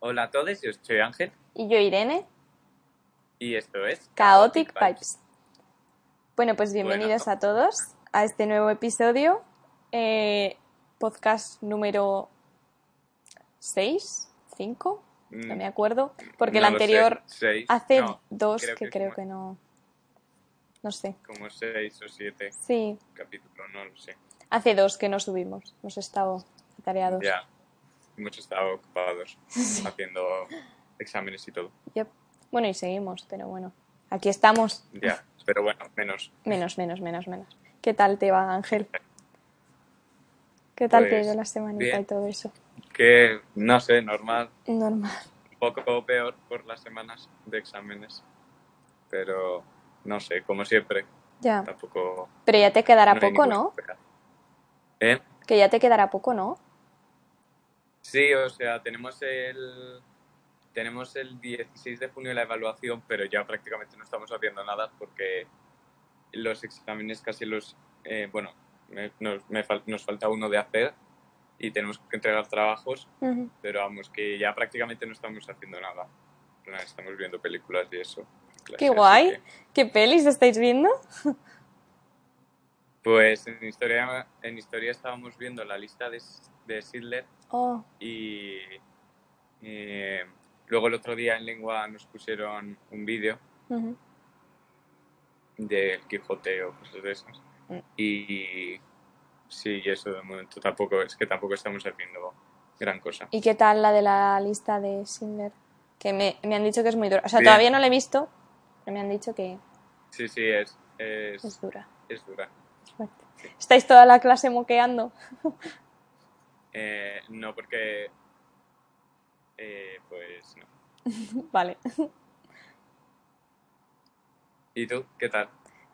Hola a todos, yo soy Ángel Y yo, Irene, y esto es Chaotic Pipes. Bueno, pues Bueno. bienvenidos a todos a este nuevo episodio, eh, podcast número 6, 5, no Mm, me acuerdo, porque no el anterior hace no, dos creo que, que creo como- que no, no sé, Como seis o siete sí, capítulos, no lo sé. hace dos que no subimos, hemos estado atareados. Ya, hemos estado ocupados haciendo exámenes y todo. Yep. Bueno, y seguimos, pero bueno, aquí estamos, Ya, pero bueno, menos. menos, menos, menos, menos. ¿Qué tal te va, Ángel? ¿Qué tal te ha Pues, ido la semanita bien. y todo eso? Que, no sé, normal, Normal. un poco peor por las semanas de exámenes, pero no sé, como siempre, Ya. tampoco... Pero ya te quedará no poco, ¿no? ¿Eh? Que ya te quedará poco, ¿no? Sí, o sea, tenemos el tenemos el 16 de junio la evaluación, pero ya prácticamente no estamos haciendo nada porque los exámenes casi los eh, bueno, me- nos, me fal- nos falta uno de hacer y tenemos que entregar trabajos, pero vamos, que ya prácticamente no estamos haciendo nada. Estamos viendo películas y eso. clase, Qué guay. que- ¿Qué pelis estáis viendo? pues en historia, en historia estábamos viendo la lista de, de Schindler Oh, y eh, luego el otro día en lengua nos pusieron un vídeo ujú. del Quijote o cosas de esas Mm. y sí y eso de momento tampoco es que tampoco estamos haciendo gran cosa ¿Y qué tal la de la lista de Schindler? Que me, me han dicho que es muy dura. O sea, Bien. todavía no la he visto, pero me han dicho que sí sí es es, es dura. es dura. ¿Estáis toda la clase moqueando? Eh, no porque eh, pues no Vale. y tú qué tal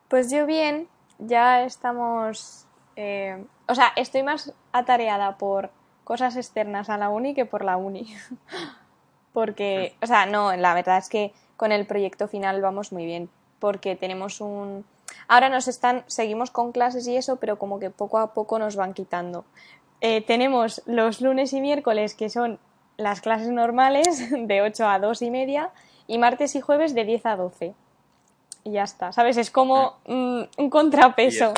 Pues yo bien, ya estamos... eh, o sea, estoy más atareada por cosas externas a la uni que por la uni. porque, o sea, no, la verdad es que con el proyecto final vamos muy bien, porque tenemos un... Ahora nos están, seguimos con clases y eso, pero como que poco a poco nos van quitando. Eh, tenemos los lunes y miércoles, que son las clases normales, de 8 a 2 y media, y martes y jueves de 10 a 12 y ya está, ¿sabes? Es como mm, un contrapeso.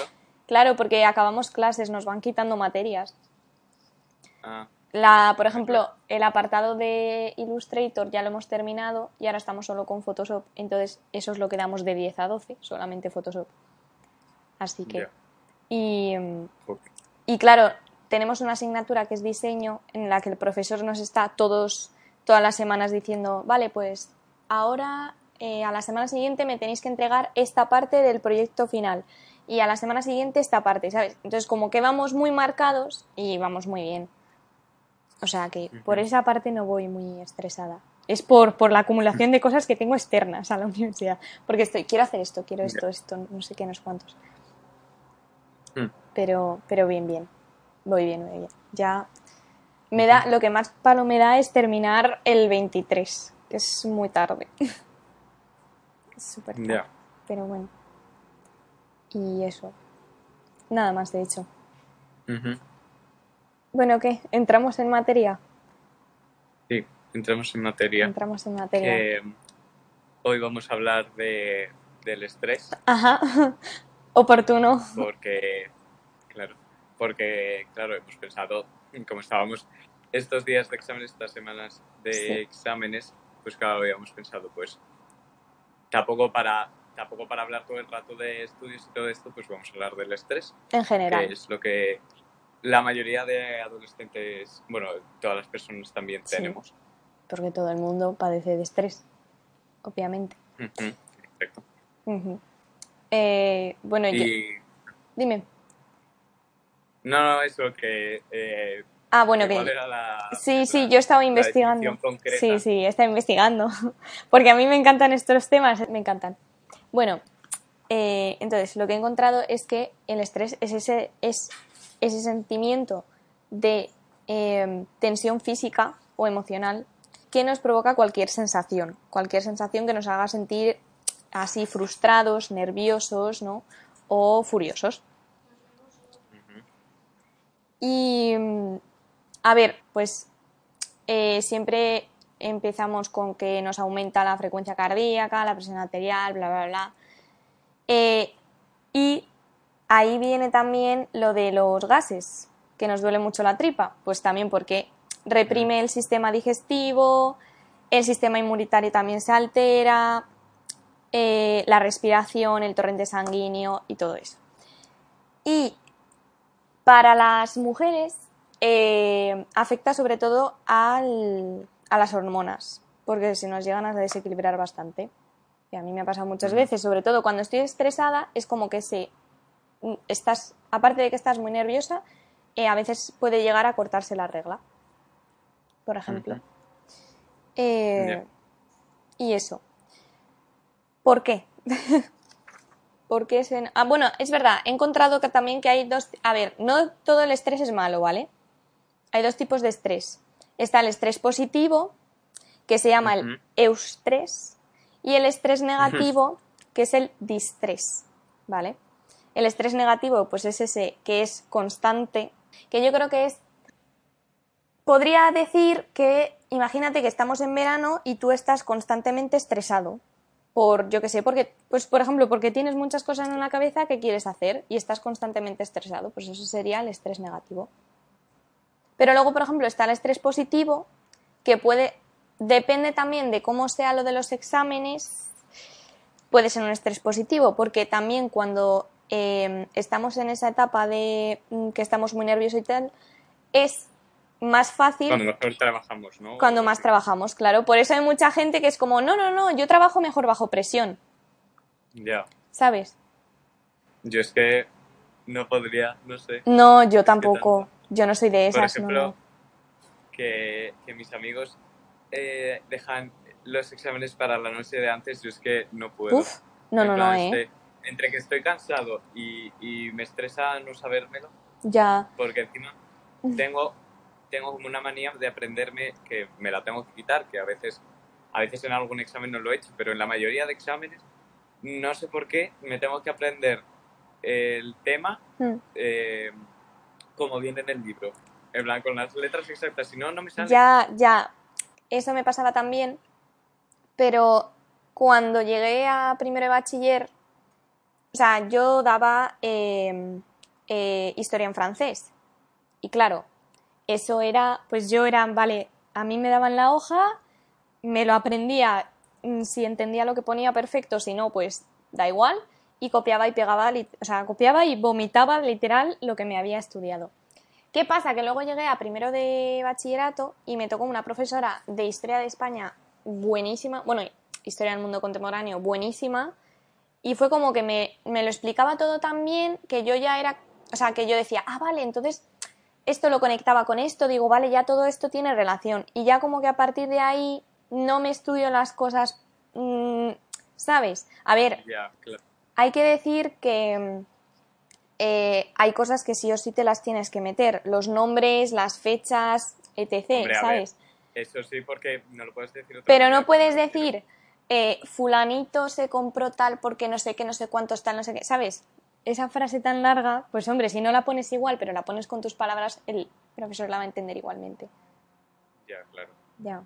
Claro, porque acabamos clases, nos van quitando materias. ah, La, por ejemplo, el apartado de Illustrator ya lo hemos terminado y ahora estamos solo con Photoshop. Entonces, eso es lo que damos de 10 a 12, solamente Photoshop. Así que. Y, y claro, tenemos una asignatura que es diseño en la que el profesor nos está todos, todas las semanas diciendo, vale, pues ahora eh, a la semana siguiente me tenéis que entregar esta parte del proyecto final y a la semana siguiente esta parte, ¿sabes? Entonces como que vamos muy marcados y vamos muy bien. O sea que por esa parte no voy muy estresada. Es por, por la acumulación de cosas que tengo externas a la universidad. Porque estoy, quiero hacer esto, quiero esto, esto, no sé qué, no sé cuántos. Mm. Pero, pero bien, bien. Voy bien, voy bien. Ya me da, lo que más palo me da es terminar el 23, que es muy tarde. es súper tarde. Pero bueno. Y eso. Nada más, de hecho. Bueno, ¿qué? ¿Entramos en materia? sí entramos en materia Entramos en materia. Eh, hoy vamos a hablar de, del estrés Ajá. Oportuno. porque, porque, claro, hemos pensado, como estábamos estos días de exámenes, estas semanas de Sí. exámenes, pues claro, habíamos pensado, pues, tampoco para, tampoco para hablar todo el rato de estudios y todo esto, pues vamos a hablar del estrés, En que general. es lo que la mayoría de adolescentes, bueno, todas las personas también Sí. tenemos. Porque todo el mundo padece de estrés. Obviamente. Ujú, Perfecto. Ujú. Eh, bueno, yo- Y dime. No, no, eso que eh, Ah, bueno, ¿Cuál que... era la- Sí, sí, yo estaba investigando. Sí, sí, estaba investigando. Porque a mí me encantan estos temas, me encantan. Bueno, eh, entonces lo que he encontrado es que el estrés es ese, es ese sentimiento de eh, tensión física o emocional que nos provoca cualquier sensación, cualquier sensación que nos haga sentir así frustrados, nerviosos, ¿no? O furiosos. Y mm, a ver, pues eh, siempre empezamos con que nos aumenta la frecuencia cardíaca, la presión arterial, bla, bla, bla. Eh, y ahí viene también lo de los gases, que nos duele mucho la tripa, pues también porque reprime el sistema digestivo, el sistema inmunitario también se altera, eh, la respiración, el torrente sanguíneo y todo eso. Y para las mujeres eh, afecta sobre todo al- a las hormonas, porque se nos llegan a desequilibrar bastante. Y a mí me ha pasado muchas veces, sobre todo cuando estoy estresada, es como que se mm, estás, aparte de que estás muy nerviosa, eh, a veces puede llegar a cortarse la regla, por ejemplo. Eh, Y eso. ¿Por qué? ¿Por qué se- Ah, bueno, es verdad, he encontrado que también que hay dos... A ver, no todo el estrés es malo, ¿vale? Hay dos tipos de estrés. Está el estrés positivo, que se llama el eustrés, y el estrés negativo, que es el distrés, ¿vale? El estrés negativo, pues es ese que es constante, que yo creo que es podría decir que imagínate que estamos en verano y tú estás constantemente estresado por yo que sé, porque pues por ejemplo, porque tienes muchas cosas en la cabeza que quieres hacer y estás constantemente estresado, pues eso sería el estrés negativo. Pero luego, por ejemplo, está el estrés positivo que puede depende también de cómo sea lo de los exámenes, puede ser un estrés positivo, porque también cuando eh, estamos en esa etapa de mm, que estamos muy nerviosos y tal, es más fácil Cuando mejor trabajamos, ¿no? cuando más trabajamos, claro. Por eso hay mucha gente que es como, no, no, no, yo trabajo mejor bajo presión, Ya. ¿sabes? Yo es que no podría, no sé. No, yo tampoco. Yo no soy de Por esas, no, ejemplo, no. Que, que mis amigos eh, dejan los exámenes para la noche de antes, yo es que no puedo. Uf, no, En no, no, eh. este, entre que estoy cansado y, y me estresa no sabérmelo, Ya. porque encima tengo, tengo como una manía de aprenderme que me la tengo que quitar, que a veces, a veces en algún examen no lo he hecho, pero en la mayoría de exámenes, no sé por qué, me tengo que aprender el tema Mm. eh, como viene en el libro. En plan, con las letras exactas, si no, no me sale. Ya, ya. Eso me pasaba también. Pero cuando llegué a primero de bachiller, o sea, yo daba eh, eh, historia en francés. Y claro, eso era, pues yo era, vale, a mí me daban la hoja, me lo aprendía, mm, si entendía lo que ponía perfecto, si no, pues da igual, y copiaba y pegaba, o sea, copiaba y vomitaba literal lo que me había estudiado. ¿Qué pasa? Que luego llegué a primero de bachillerato y me tocó una profesora de historia de España buenísima, bueno, historia del mundo contemporáneo buenísima, y fue como que me, me lo explicaba todo tan bien que yo ya era, o sea, que yo decía, ah, vale, entonces esto lo conectaba con esto, digo, vale, ya todo esto tiene relación, y ya como que a partir de ahí no me estudio las cosas, mm, ¿sabes? A ver, claro. hay que decir que mm, eh, hay cosas que sí o sí te las tienes que meter. Los nombres, las fechas, etc. Hombre, ¿Sabes? Eso sí, porque no lo puedes decir otra Pero manera, no puedes decir, eh, fulanito se compró tal porque no sé qué, no sé cuántos tal, no sé qué. ¿Sabes? Esa frase tan larga, pues hombre, si no la pones igual, pero la pones con tus palabras, el profesor la va a entender igualmente. Ya, claro. Ya.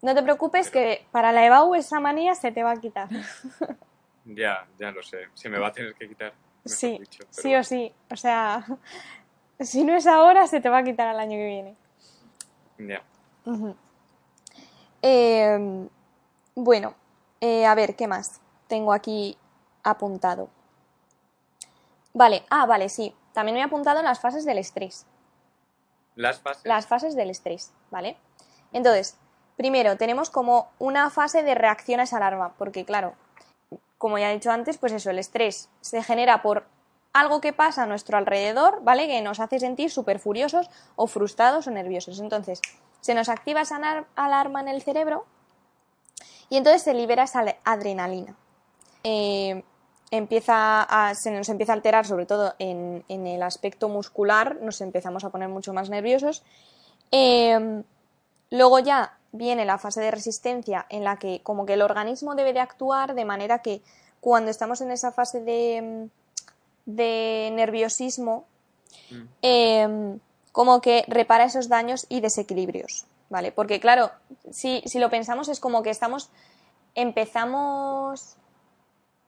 No te preocupes que para la EBAU esa manía se te va a quitar. Ya, ya lo sé. Se me va a tener que quitar. Sí, dicho, pero sí o sí. O sea, si no es ahora, se te va a quitar al año que viene. Ya. Eh, bueno, eh, a ver, ¿qué más? Tengo aquí apuntado. Vale, ah, vale, sí. También me he apuntado las fases del estrés. Las fases. Las fases del estrés, ¿vale? Entonces, primero tenemos como una fase de reacción a esa alarma, porque claro, como ya he dicho antes, pues eso, el estrés se genera por algo que pasa a nuestro alrededor, ¿vale? Que nos hace sentir súper furiosos o frustrados o nerviosos. Entonces, se nos activa esa alarma en el cerebro y entonces se libera esa adrenalina. Eh, empieza a, se nos empieza a alterar, sobre todo en, el aspecto muscular, nos empezamos a poner mucho más nerviosos. Eh, luego ya viene la fase de resistencia en la que como que el organismo debe de actuar de manera que cuando estamos en esa fase de, de nerviosismo, mm. em, como que repara esos daños y desequilibrios, ¿vale? Porque claro, si, si lo pensamos es como que estamos, empezamos,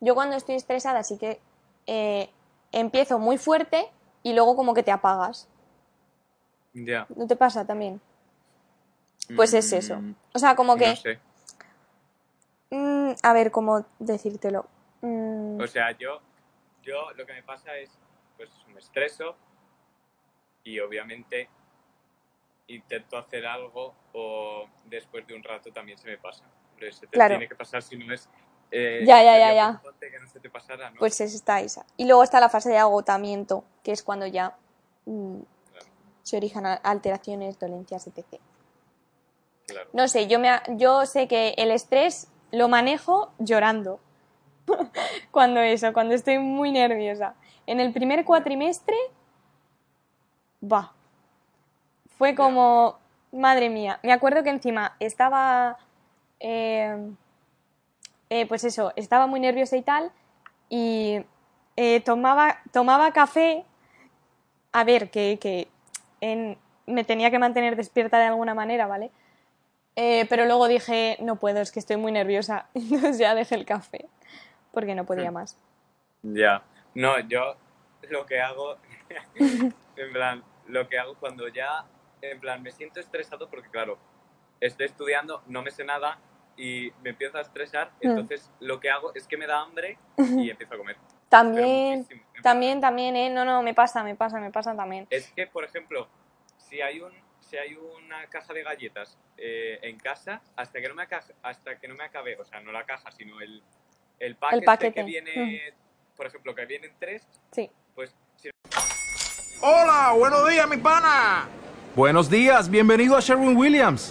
yo cuando estoy estresada sí que eh, empiezo muy fuerte y luego como que te apagas. Ya. ¿No te pasa también? Pues es eso. Mm, o sea, como que... No sé. Mm, a ver, ¿cómo decírtelo? O sea, yo yo lo que me pasa es, pues me estreso y obviamente intento hacer algo o después de un rato también se me pasa. Pero se te tiene que pasar si no es... Eh, ya, ya, ya, ya. Que no se te pasara, ¿no? Pues está esa. Y luego está la fase de agotamiento, que es cuando ya mm, se originan alteraciones, dolencias, etc. Claro. No sé, yo, me, yo sé que el estrés lo manejo llorando. cuando eso, cuando estoy muy nerviosa. En el primer cuatrimestre, va. Fue como, madre mía. Me acuerdo que encima estaba, eh, eh, pues eso, estaba muy nerviosa y tal, y eh, tomaba, tomaba café, a ver, que, que me tenía que mantener despierta de alguna manera, ¿vale? pero luego dije, no puedo, es que estoy muy nerviosa. Entonces ya dejé el café porque no podía hmm. más. Ya, no, yo lo que hago, en plan, lo que hago cuando ya, en plan, me siento estresado porque, claro, estoy estudiando, no me sé nada y me empiezo a estresar, hmm. entonces lo que hago es que me da hambre y empiezo a comer. También, también, también, ¿eh? No, no, me pasa, me pasa, me pasa también. Es que, por ejemplo, si hay un si hay una caja de galletas eh, en casa, hasta que no me hasta que no me acabe, o sea, no la caja, sino el, el paquete, que viene, por ejemplo, que vienen tres, sí. pues... Hola, buenos días, mi pana. Buenos días, bienvenido a Sherwin Williams.